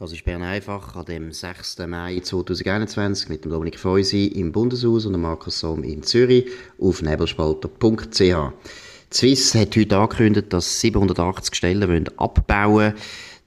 Das ist Bern einfach an dem 6. Mai 2021 mit dem Dominik Feusi im Bundeshaus und dem Markus Somm in Zürich auf nebelspalter.ch. Die Swiss hat heute angekündigt, dass 780 Stellen abbauen wollen.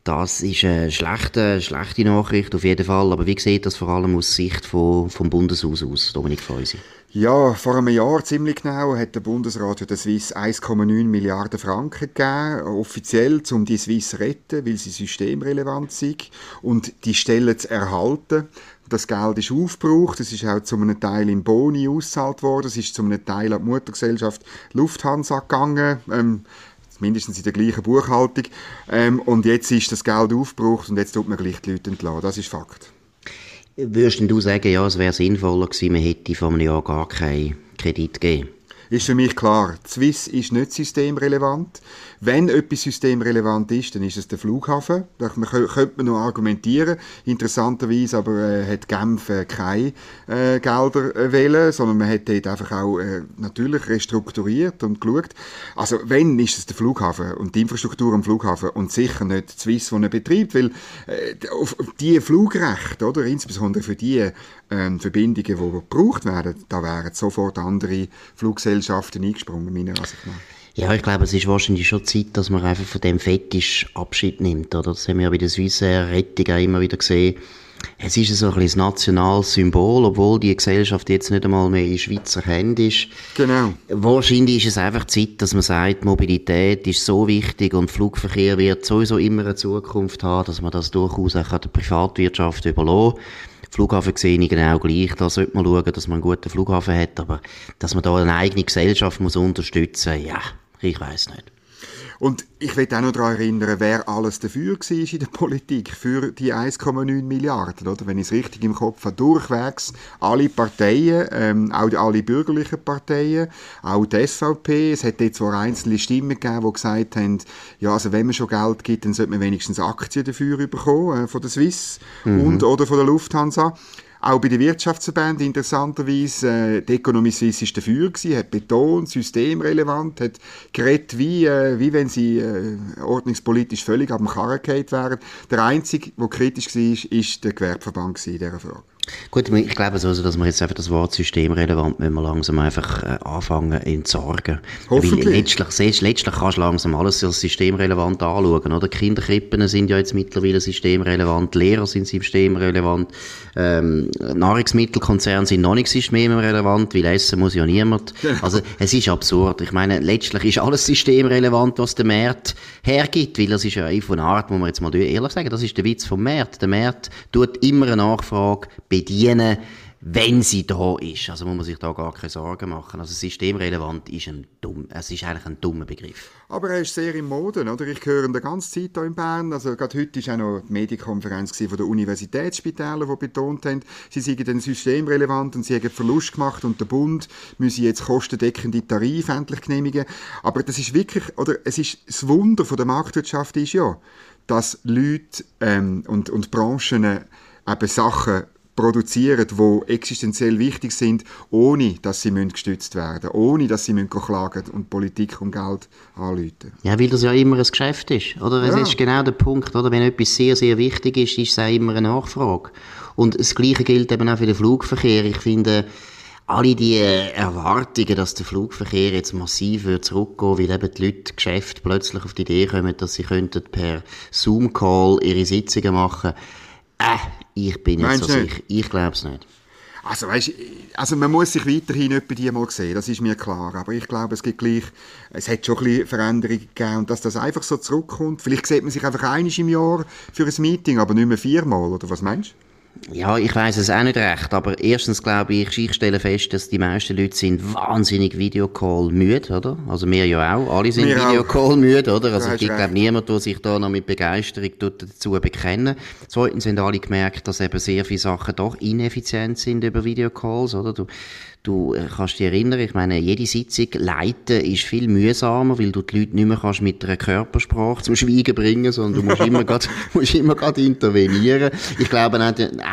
Das ist eine schlechte, schlechte Nachricht auf jeden Fall. Aber wie sieht das vor allem aus Sicht von, vom Bundeshaus aus, Dominik Feusi? Ja, vor einem Jahr ziemlich genau hat der Bundesrat für den Swiss 1,9 Milliarden Franken gegeben, offiziell, um die Swiss zu retten, weil sie systemrelevant sind und die Stellen zu erhalten. Das Geld ist aufgebraucht, es ist auch zu einem Teil in Boni ausgezahlt worden, es ist zu einem Teil an die Muttergesellschaft Lufthansa gegangen. Ähm, mindestens in der gleichen Buchhaltung. Ähm, und jetzt ist das Geld aufgebraucht und jetzt tut man gleich die Leute entlassen. Das ist Fakt. Würdest du sagen, ja, es wäre sinnvoller gewesen, man hätte vor einem Jahr gar keinen Kredit gegeben? Ist für mich klar, Swiss ist nicht systemrelevant. Wenn etwas systemrelevant ist, dann ist es der Flughafen. Da könnte man noch argumentieren. Interessanterweise aber äh, hat Genf äh, keine äh, Gelder äh, wählen, sondern man hat dort einfach auch äh, natürlich restrukturiert und geschaut. Also wenn, ist es der Flughafen und die Infrastruktur am Flughafen und sicher nicht die Swiss, die ihn betreibt, weil äh, auf die Flugrechte, oder, insbesondere für die ähm, Verbindungen, die gebraucht werden, da wären sofort andere Fluggesellschaften eingesprungen, meiner Ansicht nach. Ja, ich glaube, es ist wahrscheinlich schon Zeit, dass man einfach von dem Fetisch Abschied nimmt, oder? Das haben wir ja bei der Swissair Rettung auch immer wieder gesehen. Es ist so ein bisschen ein nationales Symbol, obwohl die Gesellschaft jetzt nicht einmal mehr in Schweizer Händen ist. Genau. Wahrscheinlich ist es einfach Zeit, dass man sagt, Mobilität ist so wichtig und Flugverkehr wird sowieso immer eine Zukunft haben, dass man das durchaus auch der Privatwirtschaft überlassen Flughafen sehe ich genau gleich. Da sollte man schauen, dass man einen guten Flughafen hat. Aber dass man da eine eigene Gesellschaft muss unterstützen muss, ja, ich weiß nicht. Und ich will auch noch daran erinnern, wer alles dafür war in der Politik, für die 1,9 Milliarden, oder? Wenn ich es richtig im Kopf habe, durchwegs alle Parteien, ähm, auch alle bürgerlichen Parteien, auch die SVP, es hat jetzt zwar einzelne Stimmen gegeben, die gesagt haben, ja, also wenn man schon Geld gibt, dann sollte man wenigstens Aktien dafür bekommen, äh, von der Swiss mhm. und oder von der Lufthansa. Auch bei den Wirtschaftsverbänden interessanterweise, äh, die Economy Suisse ist dafür gewesen, hat betont, systemrelevant, hat geredet, wie, äh, wie wenn sie äh, ordnungspolitisch völlig ab dem Karren wären. Der Einzige, der kritisch war, ist der Gewerbeverband in dieser Frage. Gut, ich glaube also, dass wir jetzt einfach das Wort systemrelevant wenn wir langsam einfach äh, anfangen entsorgen. Hoffentlich. Weil letztlich, siehst, letztlich kannst du langsam alles als systemrelevant anschauen, oder? Kinderkrippen sind ja jetzt mittlerweile systemrelevant, Lehrer sind systemrelevant, ähm, Nahrungsmittelkonzerne sind noch nicht systemrelevant, weil essen muss ja niemand. Genau. Also, es ist absurd. Ich meine, letztlich ist alles systemrelevant, was der Markt hergibt, weil das ist ja von einer Art, wo man jetzt mal ehrlich sagen, das ist der Witz vom Markt. Der Markt tut immer eine Nachfrage bedienen, wenn sie da ist. Also muss man sich da gar keine Sorgen machen. Also systemrelevant ist ein dumm, es ist eigentlich ein dummer Begriff. Aber er ist sehr im Mode, oder? Ich höre ihn die ganze Zeit hier in Bern. Also gerade heute war auch noch die Medienkonferenz von der Universitätsspitäler, die betont haben, sie seien dann systemrelevant und sie haben Verlust gemacht und der Bund müsse jetzt kostendeckende Tarife endlich genehmigen. Aber das ist wirklich, oder es ist das Wunder von der Marktwirtschaft ist ja, dass Leute ähm, und, und Branchen äh, eben Sachen produzieren, die existenziell wichtig sind, ohne dass sie gestützt werden müssen, ohne dass sie klagen und Politik um Geld anrufen. Ja, weil das ja immer ein Geschäft ist, oder? Es ja. ist genau der Punkt, oder? Wenn etwas sehr, sehr wichtig ist, ist es auch immer eine Nachfrage. Und das Gleiche gilt eben auch für den Flugverkehr. Ich finde, alle die Erwartungen, dass der Flugverkehr jetzt massiv wird zurückgehen, weil eben die Leute Geschäfte plötzlich auf die Idee kommen, dass sie könnten per Zoom-Call ihre Sitzungen machen. Äh, ich bin nicht so sicher. Ich glaube es nicht. Also, weißt, also man muss sich weiterhin etwa die mal sehen, das ist mir klar. Aber ich glaube, es gibt gleich, es hat schon ein bisschen Veränderungen gegeben und dass das einfach so zurückkommt. Vielleicht sieht man sich einfach einmal im Jahr für ein Meeting, aber nicht mehr viermal, oder was meinst du? Ja, ich weiß es auch nicht recht, aber erstens glaube ich, ich stelle fest, dass die meisten Leute sind wahnsinnig Videocall müde, oder? Also wir ja auch, alle sind Videocall müde, oder? Also es gibt glaube niemand, der sich da noch mit Begeisterung dazu bekennen. Zweitens haben alle gemerkt, dass eben sehr viele Sachen doch ineffizient sind über Videocalls, oder? Du, Du äh, kannst dich erinnern, ich meine, jede Sitzung leiten ist viel mühsamer, weil du die Leute nicht mehr kannst mit einer Körpersprache zum Schweigen bringen, sondern du musst immer grad, musst immer grad intervenieren. Ich glaube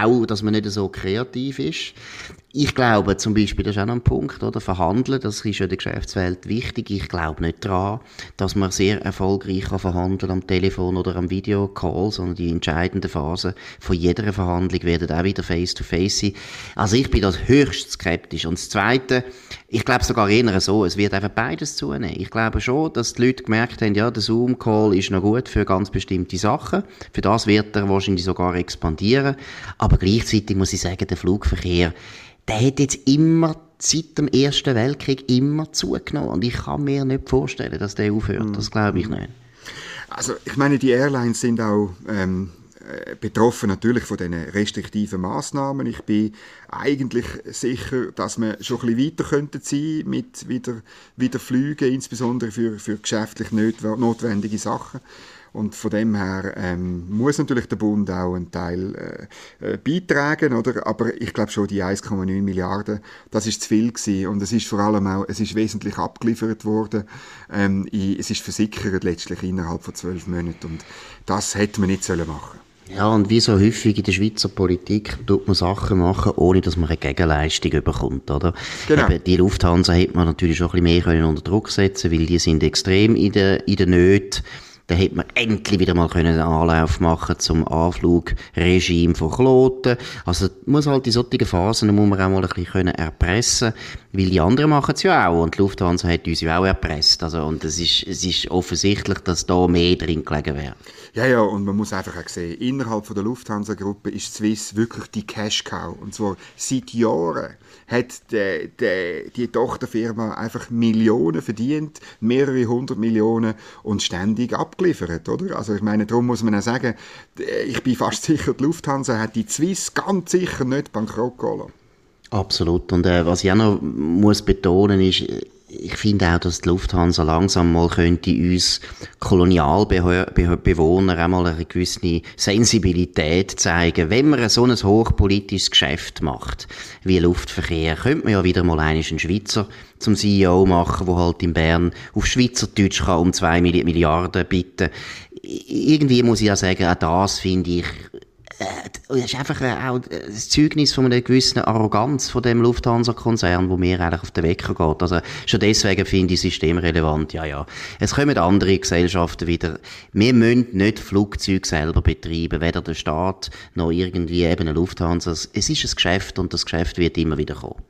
auch, dass man nicht so kreativ ist. Ich glaube zum Beispiel, das ist auch noch ein Punkt, oder? Verhandeln, das ist ja der Geschäftswelt wichtig. Ich glaube nicht daran, dass man sehr erfolgreich kann verhandeln am Telefon oder am Videocall, sondern die entscheidenden Phasen von jeder Verhandlung werden auch wieder face-to-face sein. Also ich bin das höchst skeptisch. Und das Zweite, ich glaube sogar eher so, es wird einfach beides zunehmen. Ich glaube schon, dass die Leute gemerkt haben, ja, der Zoom-Call ist noch gut für ganz bestimmte Sachen. Für das wird er wahrscheinlich sogar expandieren. Aber gleichzeitig muss ich sagen, der Flugverkehr, der hat jetzt immer seit dem Ersten Weltkrieg immer zugenommen. Und ich kann mir nicht vorstellen, dass der aufhört. Das glaube ich nicht. Also ich meine, die Airlines sind auch ähm, äh, betroffen natürlich von diesen restriktiven Maßnahmen. Ich bin eigentlich sicher, dass wir schon ein bisschen weiter könnten mit wieder, wieder Flügen, insbesondere für, für geschäftlich notwendige Sachen. Und von dem her ähm, muss natürlich der Bund auch einen Teil äh, äh, beitragen, oder? Aber ich glaube schon, die 1,9 Milliarden, das ist zu viel gewesen. Und es ist vor allem auch, es ist wesentlich abgeliefert worden. Ähm, es ist versickert letztlich innerhalb von zwölf Monaten. Und das hätte man nicht sollen machen ja, und wie so häufig in der Schweizer Politik tut man Sachen machen, ohne dass man eine Gegenleistung bekommt, oder? Genau. Eben, die Lufthansa hätte man natürlich schon ein bisschen mehr können unter Druck setzen weil die sind extrem in der, in der Nöte. Da hätte man endlich wieder mal einen Anlauf machen zum Anflugregime von Kloten. Also, muss halt in solchen Phasen, muss man auch mal ein bisschen erpressen weil die anderen machen es ja auch und die Lufthansa hat uns ja auch erpresst. Also, und es ist, es ist offensichtlich, dass da mehr drin gelegen wäre. Ja, ja, und man muss einfach auch sehen, innerhalb von der Lufthansa-Gruppe ist Swiss wirklich die Cash-Cow. Und zwar seit Jahren hat die, die, die Tochterfirma einfach Millionen verdient, mehrere hundert Millionen und ständig abgeliefert, oder? Also ich meine, darum muss man auch sagen, ich bin fast sicher, die Lufthansa hat die Swiss ganz sicher nicht bankrott geholt. Absolut. Und äh, was ich auch noch muss betonen ist, ich finde auch, dass die Lufthansa langsam mal könnte uns Kolonialbewohner einmal eine gewisse Sensibilität zeigen. Wenn man so ein hochpolitisches Geschäft macht, wie Luftverkehr, könnte man ja wieder mal einen Schweizer zum CEO machen, wo halt in Bern auf Schweizerdeutsch kann um zwei Milliarden bitten. Irgendwie muss ich ja sagen, auch das finde ich das ist einfach auch das Zeugnis von einer gewissen Arroganz von dem Lufthansa-Konzern, wo mir eigentlich auf den Wecker geht. Also schon deswegen finde ich systemrelevant, ja, ja. Es kommen andere Gesellschaften wieder. Wir müssen nicht Flugzeuge selber betreiben, weder der Staat noch irgendwie eben eine Lufthansa. Es ist ein Geschäft und das Geschäft wird immer wieder kommen.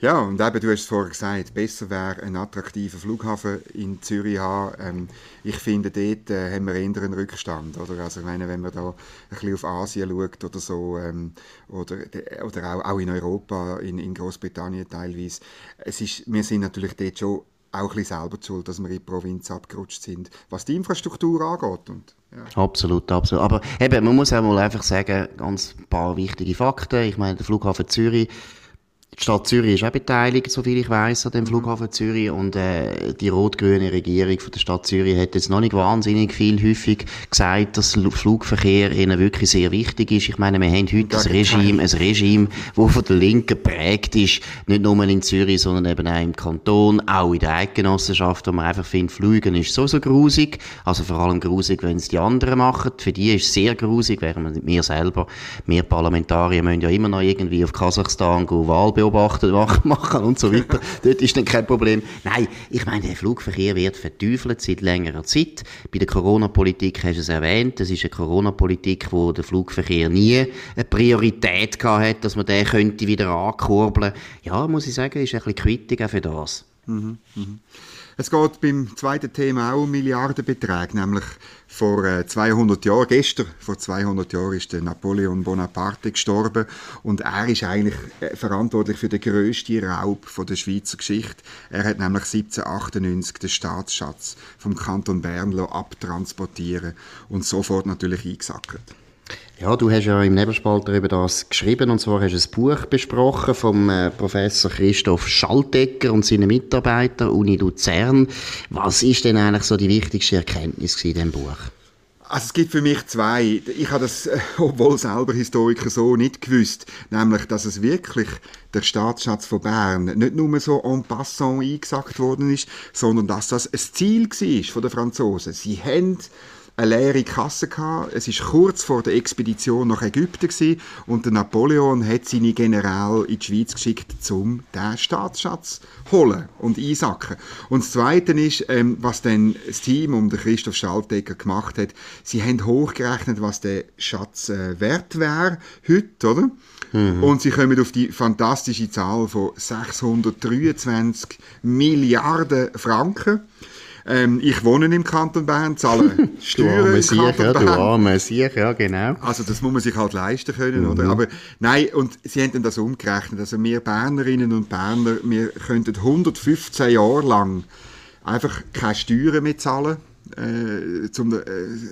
Ja, und eben, du hast es vorher gesagt, besser wäre ein attraktiver Flughafen in Zürich haben. Ähm, ich finde, dort äh, haben wir eher einen Rückstand. Oder? Also, ich meine, wenn man da ein bisschen auf Asien schaut oder so, ähm, oder, oder auch, auch in Europa, in, in Großbritannien teilweise, es ist, wir sind natürlich dort schon auch ein bisschen selber schuld, dass wir in die Provinz abgerutscht sind, was die Infrastruktur angeht. Und, ja. Absolut, absolut. Aber eben, man muss auch mal einfach sagen, ganz ein paar wichtige Fakten. Ich meine, der Flughafen Zürich die Stadt Zürich ist auch beteiligt, soviel ich weiß, an dem Flughafen Zürich. Und äh, die rot-grüne Regierung von der Stadt Zürich hat jetzt noch nicht wahnsinnig viel häufig gesagt, dass Flugverkehr ihnen wirklich sehr wichtig ist. Ich meine, wir haben heute ein Regime, ein Regime, das von der Linken geprägt ist, nicht nur in Zürich, sondern eben auch im Kanton, auch in der Eidgenossenschaft, wo man einfach findet, Flügen ist so, so grusig. Also vor allem grusig, wenn es die anderen machen. Für die ist es sehr grusig, während wir selber, wir Parlamentarier müssen ja immer noch irgendwie auf Kasachstan gehen, Wahl beobachten machen und so weiter. Dort ist dann kein Problem. Nein, ich meine, der Flugverkehr wird verteufelt seit längerer Zeit. Bei der Corona-Politik hast du es erwähnt. Das ist eine Corona-Politik, wo der Flugverkehr nie eine Priorität gehabt hat, dass man den könnte wieder ankurbeln. Ja, muss ich sagen, ist ein bisschen Kritik auch für das. Mhm, mh. Es geht beim zweiten Thema auch um Milliardenbeträge, nämlich vor 200 äh, Jahren, gestern vor 200 Jahren ist der Napoleon Bonaparte gestorben und er ist eigentlich äh, verantwortlich für den grössten Raub der Schweizer Geschichte. Er hat nämlich 1798 den Staatsschatz vom Kanton Bern abtransportieren und sofort natürlich eingesackt. Ja, du hast ja im Nebelspalter über das geschrieben und zwar hast du ein Buch besprochen vom äh, Professor Christoph Schaltegger und seinen Mitarbeitern Uni Luzern. Was ist denn eigentlich so die wichtigste Erkenntnis in diesem Buch? Also es gibt für mich zwei. Ich habe das, äh, obwohl selber Historiker so nicht gewusst, nämlich, dass es wirklich der Staatsschatz von Bern nicht nur so en passant eingesagt worden ist, sondern dass das ein Ziel war von den Franzosen. Sie haben eine leere Kasse gehabt. Es ist kurz vor der Expedition nach Ägypten gewesen, und der Napoleon hat seine General in die Schweiz geschickt, um den Staatsschatz holen und einsacken. Und das Zweite ist, ähm, was dann das Team um den Christoph Schaltegger gemacht hat. Sie haben hochgerechnet, was der Schatz äh, wert wäre heute, oder? Mhm. Und sie kommen auf die fantastische Zahl von 623 Milliarden Franken. Ähm, ich wohne im Kanton Bern, zahle Steuern im Kanton ja, Bern. Du arme Sieg, ja, genau. Also das muss man sich halt leisten können, mhm. oder? Aber nein, und sie haben dann das umgerechnet. Also wir Bernerinnen und Berner, wir könnten 115 Jahre lang einfach keine Steuern mehr zahlen äh, zum, äh,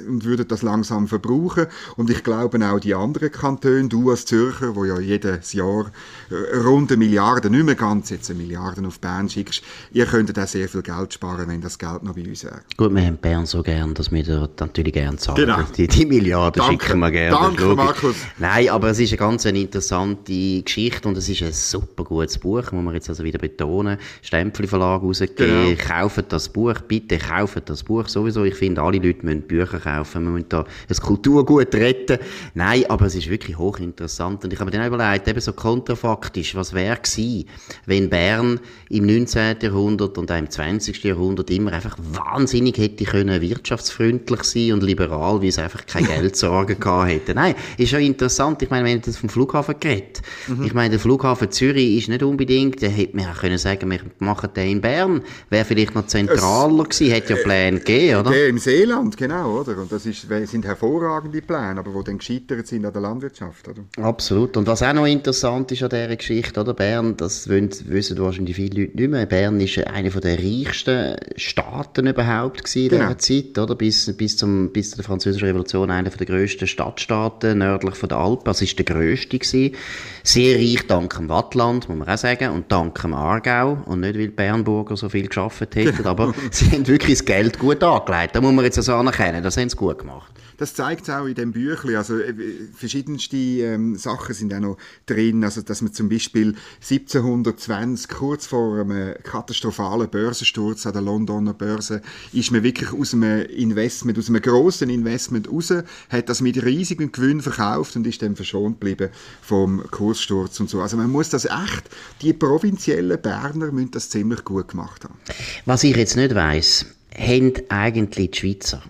und würden das langsam verbrauchen. Und ich glaube auch die anderen Kantone, du als Zürcher, wo ja jedes Jahr äh, rund eine Milliarde, nicht mehr ganz jetzt eine Milliarde auf Bern schickst, ihr könntet auch sehr viel Geld sparen, wenn das Geld noch bei uns wäre. Gut, wir haben Bern so gern, dass wir dort natürlich gerne zahlen. Genau. Die, die Milliarden Danke. schicken wir gerne. Danke, Markus. Nein, aber es ist eine ganz eine interessante Geschichte und es ist ein super gutes Buch, muss man jetzt also wieder betonen. Stempel Verlag rausgegeben. Genau. Kauft das Buch, bitte kauft das Buch sowieso sowieso. Ich finde, alle Leute müssen Bücher kaufen. Wir müssen da das Kulturgut retten. Nein, aber es ist wirklich hochinteressant. Und ich habe mir dann überlegt, eben so kontrafaktisch, was wäre gewesen, wenn Bern im 19. Jahrhundert und auch im 20. Jahrhundert immer einfach wahnsinnig hätte können wirtschaftsfreundlich sein und liberal, wie es einfach keine Geldsorgen gehabt hätte. Nein, ist ja interessant. Ich meine, wenn das vom Flughafen geredet. Mhm. Ich meine, der Flughafen Zürich ist nicht unbedingt, da hätte man auch können sagen, wir machen den in Bern. Wäre vielleicht noch zentraler es, gewesen, hätte ja Pläne gegeben, oder? Der im Seeland, genau, oder? Und das ist, sind hervorragende Pläne, aber die dann gescheitert sind an der Landwirtschaft, oder? Absolut. Und was auch noch interessant ist an dieser Geschichte, oder? Bern, das wissen wahrscheinlich viele Leute nicht mehr. Bern ist einer der reichsten Staaten überhaupt gewesen in genau. dieser Zeit, oder? Bis, bis, zum, bis zur Französischen Revolution einer der grössten Stadtstaaten nördlich von der Alpen. Das ist der grösste gewesen. Sehr reich dank dem Wattland, muss man auch sagen, und dank dem Aargau. Und nicht, weil die Bernburger so viel geschafft hätten, aber sie haben wirklich das Geld gut angelegt. Da muss man jetzt also anerkennen, das haben sie gut gemacht. Das zeigt es auch in dem Büchlein. Also äh, verschiedenste ähm, Sachen sind auch noch drin. Also dass man zum Beispiel 1720 kurz vor einem katastrophalen Börsensturz an der Londoner Börse ist man wirklich aus einem Investment, aus einem großen Investment raus, hat das mit riesigen Gewinn verkauft und ist dann verschont geblieben vom Kurssturz und so. Also man muss das echt, die provinziellen Berner müssen das ziemlich gut gemacht haben. Was ich jetzt nicht weiß, haben eigentlich die Schweizer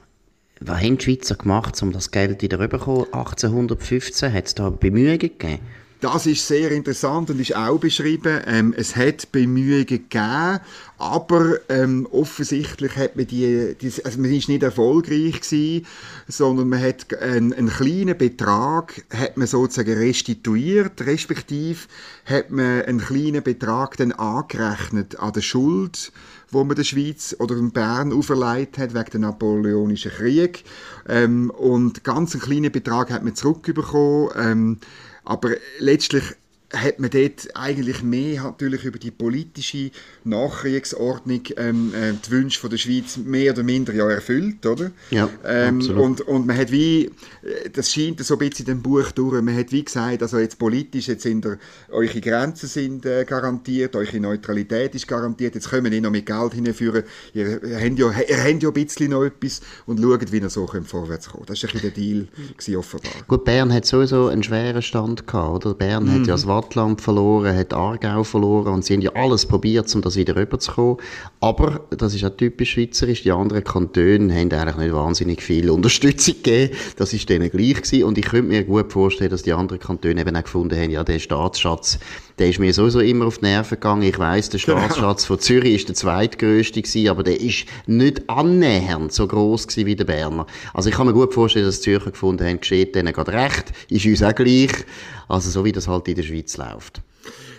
was haben die Schweizer gemacht, um das Geld wieder rüberzukommen? 1815 hat es da Bemühungen gegeben? Das ist sehr interessant und ist auch beschrieben. Ähm, es hat Bemühungen gegeben, aber ähm, offensichtlich hat man die, die, also man ist nicht erfolgreich gewesen, sondern man hat einen, einen kleinen Betrag hat man sozusagen restituiert, respektive hat man einen kleinen Betrag dann angerechnet an der Schuld wo man der Schweiz oder dem Bern auferlegt hat wegen dem Napoleonischen Krieg. Ähm, und ganz einen kleinen Betrag hat man zurückbekommen. Ähm, aber letztlich hat man dort eigentlich mehr natürlich über die politische Nachkriegsordnung ähm, äh, die Wünsche von der Schweiz mehr oder minder ja erfüllt, oder? Ja, ähm, und, und man hat wie, äh, das scheint so ein bisschen in dem Buch durch, man hat wie gesagt, also jetzt politisch, jetzt sind der, eure Grenzen sind äh, garantiert, eure Neutralität ist garantiert, jetzt können wir nicht noch mit Geld hinführen, ihr, ihr, habt ja, ihr habt ja ein bisschen noch etwas und schaut, wie ihr so könnt vorwärts kommen. Das war ein bisschen der Deal gewesen, offenbar. Gut, Bern hat sowieso einen schweren Stand gehabt, oder? Bern mhm. hat ja das Wattland verloren, hat Aargau verloren und sie haben ja alles probiert, um das wieder rüberzukommen. Aber, das ist auch typisch schweizerisch, die anderen Kantone haben eigentlich nicht wahnsinnig viel Unterstützung gegeben. Das ist denen gleich gewesen. Und ich könnte mir gut vorstellen, dass die anderen Kantone eben auch gefunden haben, ja, der Staatsschatz, der ist mir sowieso immer auf die Nerven gegangen. Ich weiss, der genau. Staatsschatz von Zürich ist der zweitgrößte gewesen, aber der ist nicht annähernd so groß gewesen wie der Berner. Also ich kann mir gut vorstellen, dass die Zürcher gefunden haben, geschieht denen gerade recht, ist uns auch gleich. Also so wie das halt in der Schweiz läuft.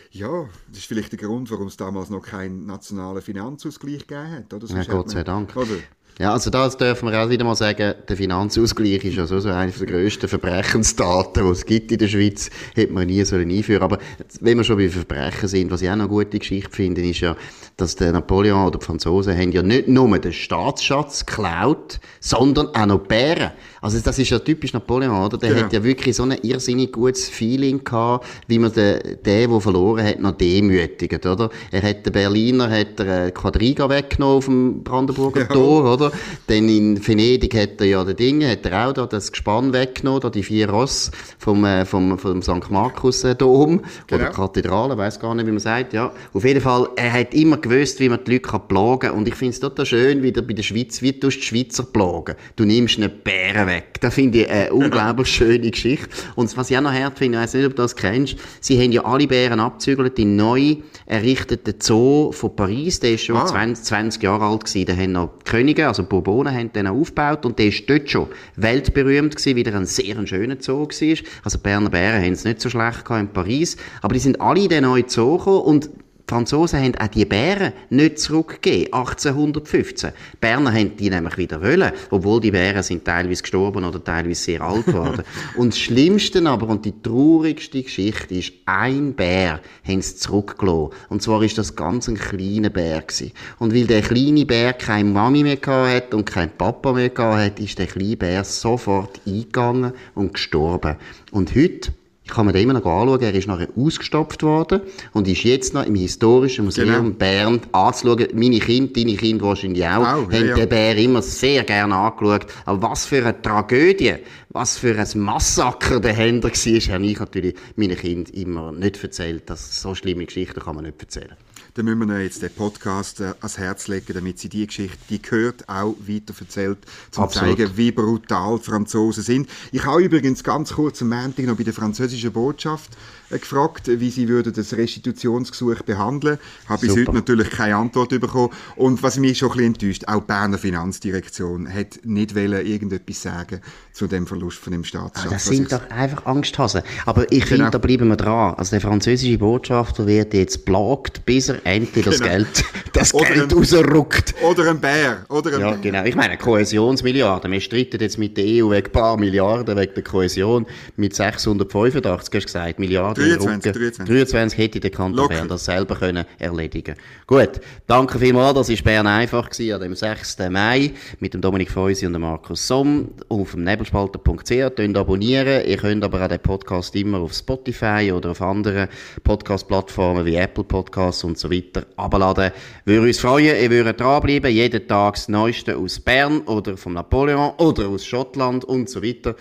Ja, das ist vielleicht der Grund, warum es damals noch keinen nationalen Finanzausgleich gegeben hat. Oder? Ja, Gott sei Dank. Oder? Ja, also das dürfen wir auch wieder mal sagen, der Finanzausgleich ist ja so, eine der grössten Verbrechensdaten, die es gibt in der Schweiz, hätte man nie sollen einführen Aber wenn wir schon bei Verbrechen sind, was ich auch noch eine gute Geschichte finde, ist ja, dass der Napoleon oder die Franzosen haben ja nicht nur den Staatsschatz geklaut, sondern auch noch Bären. Also das ist ja typisch Napoleon, oder? Der genau. hat ja wirklich so ein irrsinnig gutes Feeling gehabt, wie man den, den, der verloren hat, noch demütigt, oder? Er hat den Berliner, hat er Quadriga weggenommen auf dem Brandenburger ja. Tor, oder? Oder? Dann in Venedig hat er ja den Ding, hat er auch da das Gespann weggenommen, da die vier Ross vom, äh, vom, vom St. Markus äh, Dom genau. oder Kathedrale, weiß gar nicht, wie man sagt, ja. Auf jeden Fall, er hat immer gewusst, wie man die Leute kann plagen kann und ich finde es total schön, wie du bei der Schweiz, wie du die Schweizer plagen. Du nimmst nicht Bären weg. Das finde ich eine unglaublich schöne Geschichte. Und was ich auch noch hart finde, ich weiß nicht, ob du das kennst, sie haben ja alle Bären abzügelt in neu errichteten Zoo von Paris. Der ist schon ah. 20, 20 Jahre alt gewesen. Da haben noch Könige, also Bourbonen, haben den aufgebaut und der ist dort schon weltberühmt gewesen, weil er ein sehr schöner Zoo war. Also Berner Bären haben es nicht so schlecht in Paris. Aber die sind alle in den neuen Zoo gekommen und die Franzosen haben auch die Bären nicht zurückgegeben, 1815. Die Berner haben die nämlich wieder wollen, obwohl die Bären sind teilweise gestorben oder teilweise sehr alt geworden. und das Schlimmste aber und die traurigste Geschichte ist, ein Bär haben sie zurückgelassen. Und zwar ist das ganz ein kleiner Bär gewesen. Und weil der kleine Bär keine Mami mehr hat und kein Papa mehr hat, ist der kleine Bär sofort eingegangen und gestorben. Und heute kann mir den immer noch anschauen. Er ist nachher ausgestopft worden und ist jetzt noch im Historischen Museum genau. Bern anzuschauen. Meine Kinder, deine Kinder wahrscheinlich auch, oh, haben ja, ja. den Bär immer sehr gerne angeschaut. Aber was für eine Tragödie, was für ein Massaker der Händler war, habe ich natürlich meinen Kindern immer nicht erzählt. Das, so schlimme Geschichten kann man nicht erzählen dann müssen wir jetzt den Podcast äh, ans Herz legen, damit sie die Geschichte, die gehört, auch weiter erzählt, um zu zeigen, wie brutal Franzosen sind. Ich habe übrigens ganz kurz am Montag noch bei der französischen Botschaft äh, gefragt, wie sie würden das Restitutionsgesuch behandeln. Habe bis heute natürlich keine Antwort bekommen. Und was mich schon ein bisschen enttäuscht, auch die Berner Finanzdirektion hat nicht wollen, irgendetwas sagen zu dem Verlust von dem Staatsschatz. Ah, das sind doch einfach Angsthasen. Aber ich genau. finde, da bleiben wir dran. Also der französische Botschafter wird jetzt plagt, bis er endlich das genau. Geld, das oder Geld ein, rausrückt. Oder ein Bär. Oder ein ja, Bär. genau. Ich meine, Kohäsionsmilliarden. Wir streiten jetzt mit der EU wegen ein paar Milliarden, wegen der Kohäsion. Mit 685, hast du gesagt, Milliarden 23, 23. 23 hätte der Kanton Bern das selber können erledigen Gut, danke vielmals. Das war Bern einfach gewesen, an dem 6. Mai mit dem Dominik Feusi und dem Markus Somm auf dem nebelspalter.ch. Könnt abonnieren. Ihr könnt aber auch den Podcast immer auf Spotify oder auf anderen Podcast-Plattformen wie Apple Podcasts und so weiter abladen. Würde uns freuen, ihr würdet dranbleiben. Jeden Tag das Neueste aus Bern oder vom Napoleon oder aus Schottland und so weiter.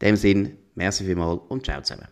In dem Sinn, merci vielmals und ciao zusammen.